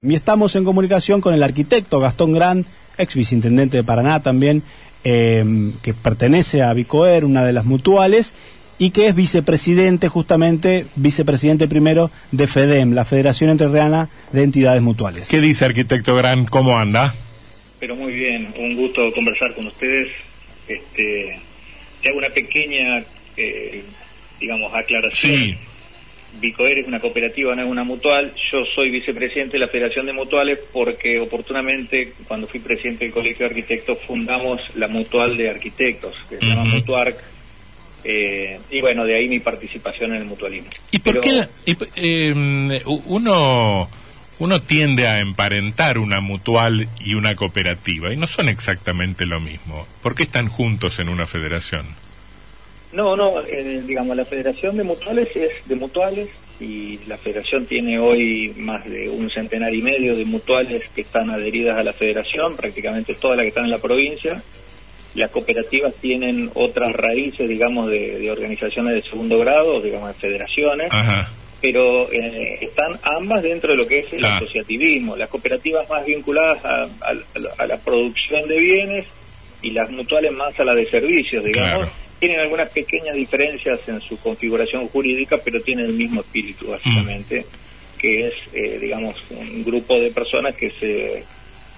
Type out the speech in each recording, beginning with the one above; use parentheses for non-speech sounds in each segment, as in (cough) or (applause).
Y estamos en comunicación con el arquitecto Gastón Gran, ex viceintendente de Paraná también, eh, que pertenece a Vicoer, una de las mutuales, y que es vicepresidente, justamente, vicepresidente primero de FEDEM, la Federación Entrerriana de Entidades Mutuales. ¿Qué dice arquitecto Gran? ¿Cómo anda? Pero muy bien, un gusto conversar con ustedes. Este, te hago una pequeña, eh, digamos, aclaración. Sí. Vicoer es una cooperativa, no es una mutual. Yo soy vicepresidente de la Federación de Mutuales porque oportunamente, cuando fui presidente del Colegio de Arquitectos, fundamos la mutual de arquitectos, que se llama. Mutuarc. eh, y bueno, de ahí mi participación en el mutualismo. ¿Y por Pero- qué la- y eh, uno, uno tiende a emparentar una mutual y una cooperativa y no son exactamente lo mismo? ¿Por qué están juntos en una federación? No, no, eh, digamos, la Federación de Mutuales es de mutuales y la Federación tiene hoy más de un centenar y medio de mutuales que están adheridas a la Federación, prácticamente todas las que están en la provincia. Las cooperativas tienen otras raíces, digamos, de, de organizaciones de segundo grado, digamos, de federaciones, Ajá. pero eh, están ambas dentro de lo que es el Ah. asociativismo. Las cooperativas más vinculadas a, a- a la producción de bienes y las mutuales más a la de servicios, digamos. Claro. Tienen algunas pequeñas diferencias en su configuración jurídica, pero tienen el mismo espíritu, básicamente, que es, eh, digamos, un grupo de personas que se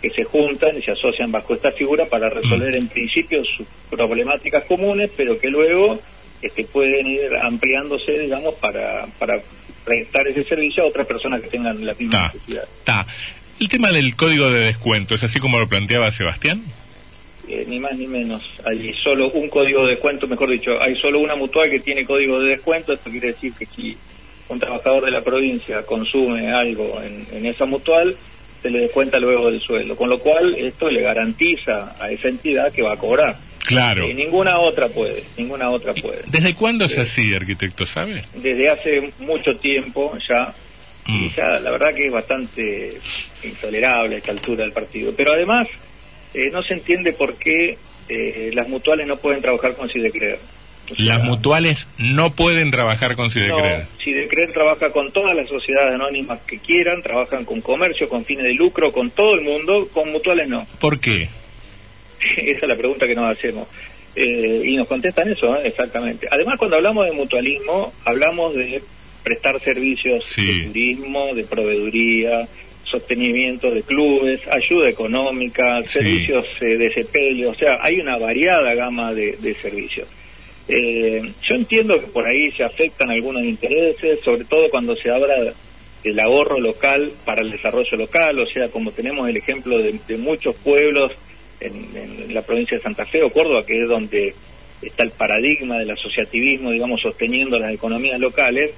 que se juntan y se asocian bajo esta figura para resolver en principio sus problemáticas comunes, pero que luego este, pueden ir ampliándose, digamos, para, para prestar ese servicio a otras personas que tengan la misma Ta, necesidad. ta. El tema del código de descuento, ¿es así como lo planteaba Sebastián? Eh, ni más ni menos. Hay solo un código de descuento, mejor dicho, hay solo una mutual que tiene código de descuento. Esto quiere decir que si un trabajador de la provincia consume algo en, en esa mutual, se le descuenta luego del sueldo. Con lo cual, esto le garantiza a esa entidad que va a cobrar. Claro. Eh, ninguna otra puede, ninguna otra puede. ¿Desde cuándo es así, arquitecto, sabe? Desde hace mucho tiempo ya, Mm. y ya la verdad que es bastante intolerable a esta altura del partido. Pero además, eh, no se entiende por qué eh, las mutuales no pueden trabajar con. O sea, Las mutuales no pueden trabajar con no, Sidecred. Trabaja con todas las sociedades anónimas que quieran, trabajan con comercio, con fines de lucro, con todo el mundo, con mutuales no. (laughs) ¿Por qué? Esa es la pregunta que nos hacemos. Eh, y nos contestan eso, ¿eh? exactamente. Además, cuando hablamos de mutualismo, hablamos de prestar servicios Sí. de turismo, de proveeduría, sostenimiento de clubes, ayuda económica, Sí. servicios eh, de sepelio, o sea, hay una variada gama de, de servicios. Eh, yo entiendo que por ahí se afectan algunos intereses, sobre todo cuando se habla del ahorro local para el desarrollo local, o sea, como tenemos el ejemplo de, de muchos pueblos en, en la provincia de Santa Fe o Córdoba, que es donde está el paradigma del asociativismo, digamos, sosteniendo las economías locales,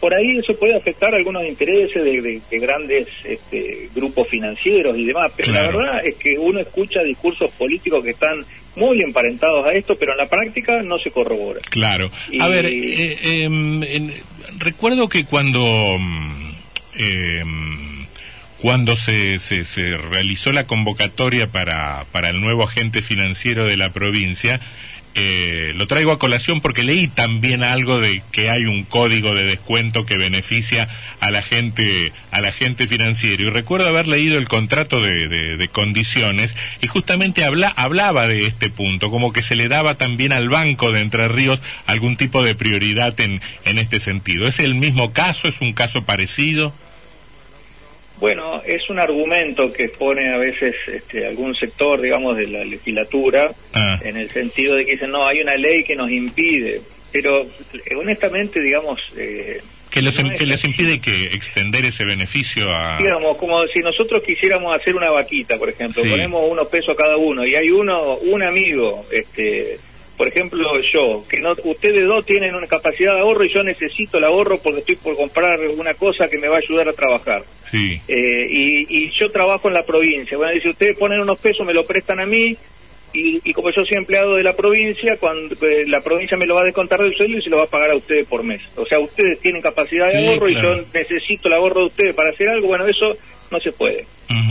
por ahí eso puede afectar algunos intereses de, de- de grandes este, grupos financieros y demás, pero Claro. la verdad es que uno escucha discursos políticos que están muy emparentados a esto, pero en la práctica no se corrobora. Claro. Y- A ver, eh, en- recuerdo que cuando em, cuando se, se, se realizó la convocatoria para, para el nuevo agente financiero de la provincia, eh, lo traigo a colación porque leí también algo de que hay un código de descuento que beneficia a la gente a la gente financiero. Y recuerdo haber leído el contrato de, de- de condiciones y justamente habla, hablaba de este punto como que se le daba también al banco de Entre Ríos algún tipo de prioridad en, en este sentido. Es el mismo caso es un caso parecido Bueno, es un argumento que pone a veces este, algún sector, digamos, de la legislatura, Ah. en el sentido de que dicen, no, hay una ley que nos impide, pero eh, honestamente, digamos, eh, que los, No es que les impide que extender ese beneficio a digamos, como si nosotros quisiéramos hacer una vaquita, por ejemplo, Sí. ponemos unos pesos cada uno y hay uno, un amigo, este, por ejemplo, yo, que no, ustedes dos tienen una capacidad de ahorro y yo necesito el ahorro porque estoy por comprar una cosa que me va a ayudar a trabajar. sí Eh, y, y yo trabajo en la provincia. Bueno, dice, ustedes ponen unos pesos, me lo prestan a mí, y, y como yo soy empleado de la provincia, cuando eh, la provincia me lo va a descontar del sueldo y se lo va a pagar a ustedes por mes. O sea, ustedes tienen capacidad de Sí, ahorro claro. y yo necesito el ahorro de ustedes para hacer algo. Bueno, eso no se puede.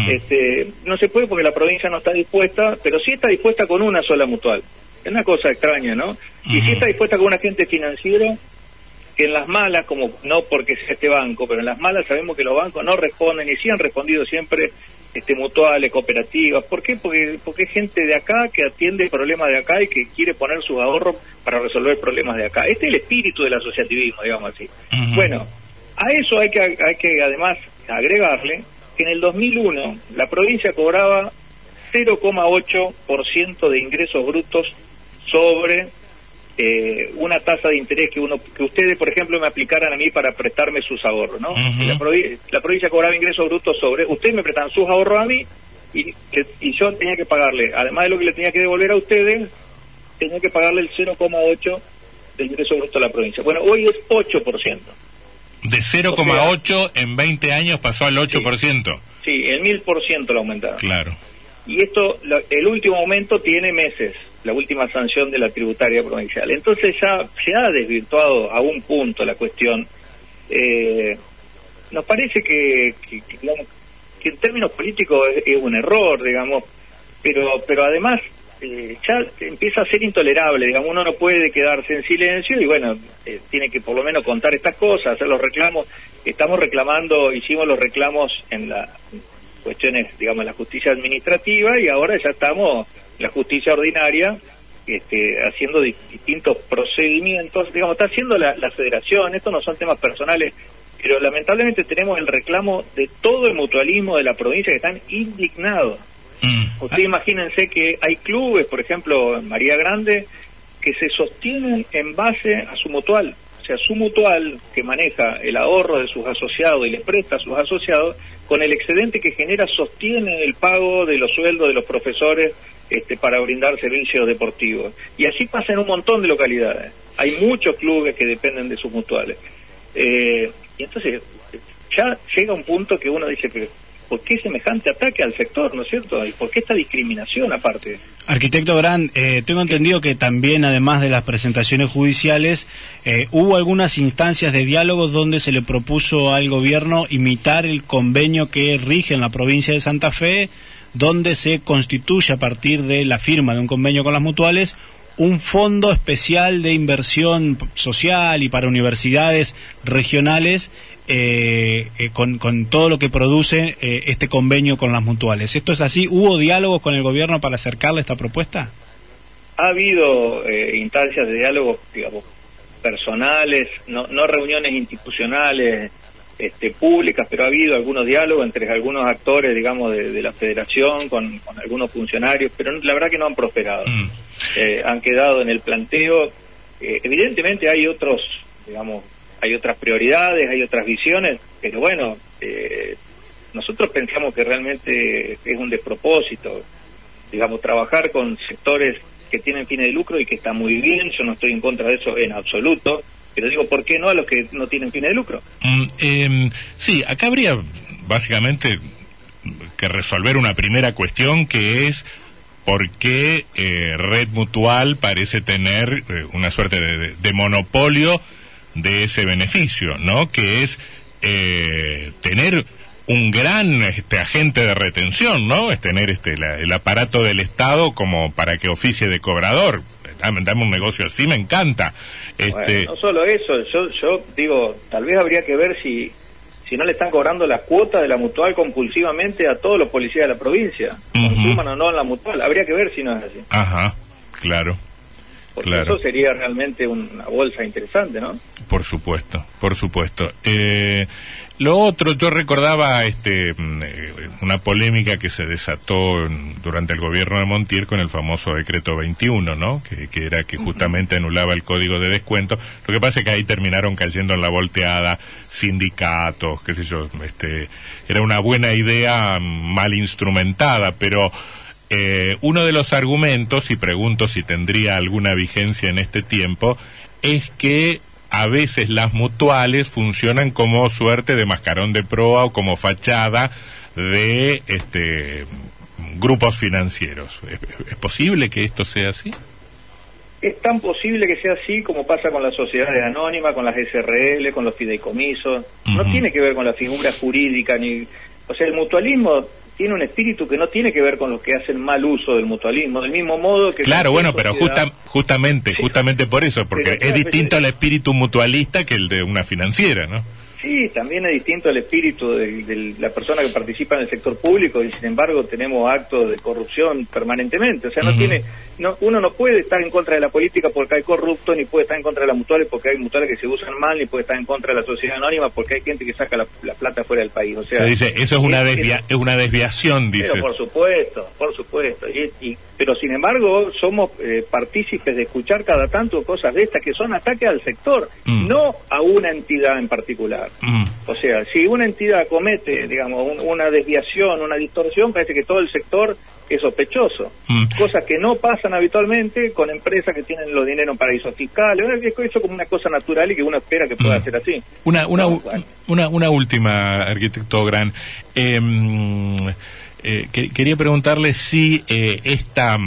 Este, no se puede porque la provincia no está dispuesta, pero sí está dispuesta con una sola mutual. Es una cosa extraña, ¿no? Y sí está dispuesta con un agente financiero que en las malas, como no porque sea este banco, pero en las malas sabemos que los bancos no responden y sí han respondido siempre este mutuales, cooperativas. ¿Por qué? Porque, porque hay gente de acá que atiende problemas de acá y que quiere poner sus ahorros para resolver problemas de acá. Este es el espíritu del asociativismo, digamos así. Bueno, a eso hay que, hay que además agregarle que en el 2001 la provincia cobraba 0,8% de ingresos brutos sobre eh, una tasa de interés que uno que ustedes, por ejemplo, me aplicaran a mí para prestarme sus ahorros, ¿no? la, provincia cobraba ingresos brutos sobre, ustedes me prestan sus ahorros a mí y, y yo tenía que pagarle, además de lo que le tenía que devolver a ustedes, tenía que pagarle el 0,8 del ingreso bruto a la provincia. Bueno, hoy es 8%. De 0,8 en 20 años pasó al 8%. Sí, el 1000% lo aumentaron. Claro. Y esto, el último aumento tiene meses la última sanción de la tributaria provincial. Entonces ya se ha desvirtuado a un punto la cuestión. Eh, nos parece que, que, en términos políticos es, un error, digamos, pero, pero además eh, ya empieza a ser intolerable, digamos, uno no puede quedarse en silencio y bueno, eh, tiene que por lo menos contar estas cosas, hacer los reclamos. Estamos reclamando, hicimos los reclamos en las cuestiones, digamos, en la justicia administrativa y ahora ya estamos la justicia ordinaria este, haciendo distintos procedimientos, digamos, está haciendo la, federación, estos no son temas personales, pero lamentablemente tenemos el reclamo de todo el mutualismo de la provincia que están indignados. Mm. Ustedes imagínense que hay clubes, por ejemplo, en María Grande, que se sostienen en base a su mutual. O sea, su mutual, que maneja el ahorro de sus asociados y les presta a sus asociados, con el excedente que genera sostiene el pago de los sueldos de los profesores este, para brindar servicios deportivos. Y así pasa en un montón de localidades. Hay muchos clubes que dependen de sus mutuales. Eh, y entonces ya llega un punto que uno dice, pero ¿por qué semejante ataque al sector, no es cierto? ¿Y por qué esta discriminación aparte? Arquitecto Gran, eh, tengo entendido que también, además de las presentaciones judiciales, eh, hubo algunas instancias de diálogo donde se le propuso al gobierno imitar el convenio que rige en la provincia de Santa Fe donde se constituye a partir de la firma de un convenio con las mutuales un fondo especial de inversión social y para universidades regionales eh, eh, con, todo lo que produce eh, este convenio con las mutuales. ¿Esto es así? ¿Hubo diálogos con el gobierno para acercarle esta propuesta? Ha habido instancias de diálogo, digamos, personales, no, no reuniones institucionales este, públicas, pero ha habido algunos diálogos entre algunos actores, digamos, de, la federación con, algunos funcionarios, pero la verdad que no han prosperado. Mm. Eh, han quedado en el planteo. Eh, evidentemente hay otros, digamos, hay otras prioridades, hay otras visiones, pero bueno, eh, nosotros pensamos que realmente es un despropósito, digamos, trabajar con sectores que tienen fines de lucro y que está muy bien, yo no estoy en contra de eso en absoluto, pero digo, ¿por qué no a los que no tienen fines de lucro? Mm, em, sí, acá habría básicamente que resolver una primera cuestión que es por qué eh, Red Mutual parece tener eh, una suerte de, monopolio de ese beneficio, ¿no? Que es eh, tener un gran este, agente de retención, ¿no? Es tener este, el aparato del Estado como para que oficie de cobrador dame, un negocio así, me encanta. Este... no solo eso, yo, yo digo, tal vez habría que ver si, si no le están cobrando la cuota de la mutual compulsivamente a todos los policías de la provincia, consuman o no en la mutual, habría que ver si no es así. Ajá, claro. Porque eso sería realmente una bolsa interesante, ¿no? Por supuesto, por supuesto. Eh, lo otro, yo recordaba este, mm, eh, una polémica que se desató durante el gobierno de Montiel con el famoso decreto 21, ¿no? Que, era que justamente anulaba el código de descuento. Lo que pasa es que ahí terminaron cayendo en la volteada sindicatos, qué sé yo, este, era una buena idea mal instrumentada, pero eh, uno de los argumentos, y pregunto si tendría alguna vigencia en este tiempo, es que a veces las mutuales funcionan como suerte de mascarón de proa o como fachada de este grupos financieros. ¿Es, posible que esto sea así? Es tan posible que sea así como pasa con las sociedades anónimas, con las SRL, con los fideicomisos. No tiene que ver con la figura jurídica ni, o sea, el mutualismo tiene un espíritu que no tiene que ver con los que hacen mal uso del mutualismo, del mismo modo que... Claro, bueno, pero justamente, justamente por eso, porque es distinto el espíritu mutualista que el de una financiera, ¿no? Sí, también es distinto el espíritu de, la persona que participa en el sector público y sin embargo tenemos actos de corrupción permanentemente. O sea, no tiene, no, uno no puede estar en contra de la política porque hay corruptos, ni puede estar en contra de las mutuales porque hay mutuales que se usan mal, ni puede estar en contra de la sociedad anónima porque hay gente que saca la, plata fuera del país. O sea, dice, eso es una, desvia, es, una desviación, dice. Pero por supuesto, por supuesto. Y, pero sin embargo somos eh, partícipes de escuchar cada tanto cosas de estas que son ataques al sector, mm. no a una entidad en particular. Mm. O sea, si una entidad comete, digamos, una desviación, una distorsión, parece que todo el sector es sospechoso. Mm. Cosas que no pasan habitualmente con empresas que tienen los dineros en paraísos fiscales. Eso como una cosa natural y que uno espera que pueda mm. ser así. Una, una, una, una última, arquitecto Gran. Em, eh, quería preguntarle si eh, esta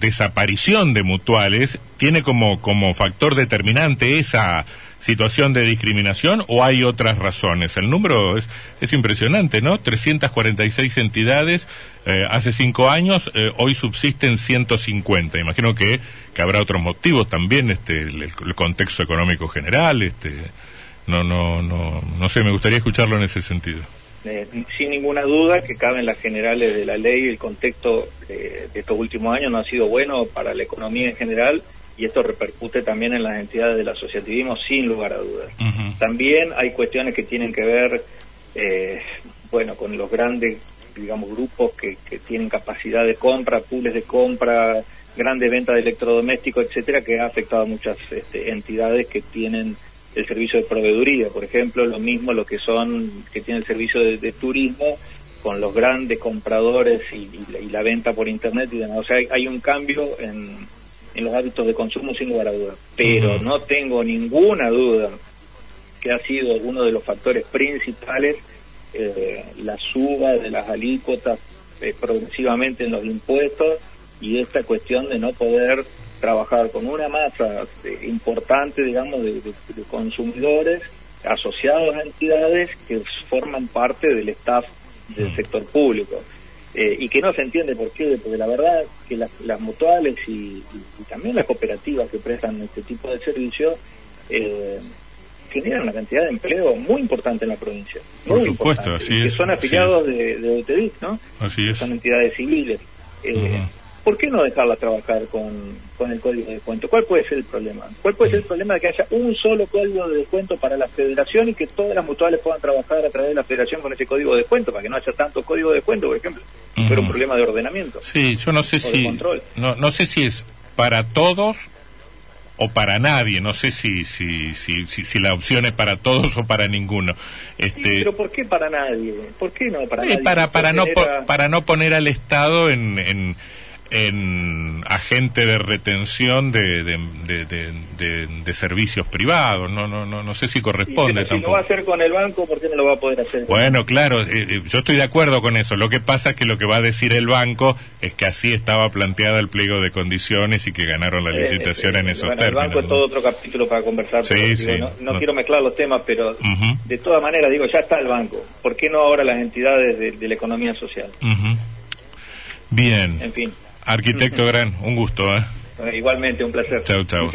desaparición de mutuales tiene como, como factor determinante esa situación de discriminación o hay otras razones? El número es, es impresionante, ¿no? 346 entidades eh, hace cinco años, eh, hoy subsisten 150. Imagino que, que habrá otros motivos también, este, el, contexto económico general, este, no, no, no, no sé, me gustaría escucharlo en ese sentido. Eh, sin ninguna duda que caben las generales de la ley, el contexto de estos últimos años no ha sido bueno para la economía en general y esto repercute también en las entidades del asociativismo sin lugar a dudas. También hay cuestiones que tienen que ver, eh, bueno, con los grandes, digamos, grupos que, que tienen capacidad de compra, pools de compra, grandes ventas de electrodomésticos, etcétera, que ha afectado a muchas este, entidades que tienen el servicio de proveeduría, por ejemplo, lo mismo lo que son, que tienen el servicio de, turismo, con los grandes compradores y, la, venta por internet y demás. O sea, hay un cambio en, en los hábitos de consumo sin lugar a dudas. Pero no tengo ninguna duda que ha sido uno de los factores principales eh, la suba de las alícuotas eh, progresivamente en los impuestos y esta cuestión de no poder trabajar con una masa eh, importante, digamos, de, consumidores asociados a entidades que forman parte del staff del sector público. Eh, y que no se entiende por qué, porque la verdad que las, mutuales y, también las cooperativas que prestan este tipo de servicios eh, generan una cantidad de empleo muy importante en la provincia. Por supuesto, así Que son afiliados de, de ¿no? Así es. Son entidades civiles. Eh, ¿por qué no dejarla trabajar con, con el código de descuento? ¿Cuál puede ser el problema? ¿Cuál puede ser el problema de que haya un solo código de descuento para la federación y que todas las mutuales puedan trabajar a través de la federación con ese código de descuento, para que no haya tanto código de descuento, por ejemplo? Pero un problema de ordenamiento. Sí, yo no sé si no, no sé si es para todos o para nadie, no sé si si, si, si, la opción es para todos o para ninguno. Este, pero ¿por qué para nadie? ¿Por qué no para nadie? Para, para, no, para no poner al Estado en en agente de retención de, de, servicios privados. No, no, no, no sé si corresponde tampoco. Si no va a hacer con el banco, ¿por qué no lo va a poder hacer? Bueno, claro, eh, eh, yo estoy de acuerdo con eso. Lo que pasa es que lo que va a decir el banco es que así estaba planteada el pliego de condiciones y que ganaron la eh, licitación en esos términos. El banco es todo otro capítulo para conversar. Sí, no, quiero mezclar los temas, pero de todas maneras, digo, ya está el banco. ¿Por qué no ahora las entidades de, la economía social? Bien. En fin. Arquitecto Gran, un gusto. ¿eh? Igualmente, un placer. Chau, chau.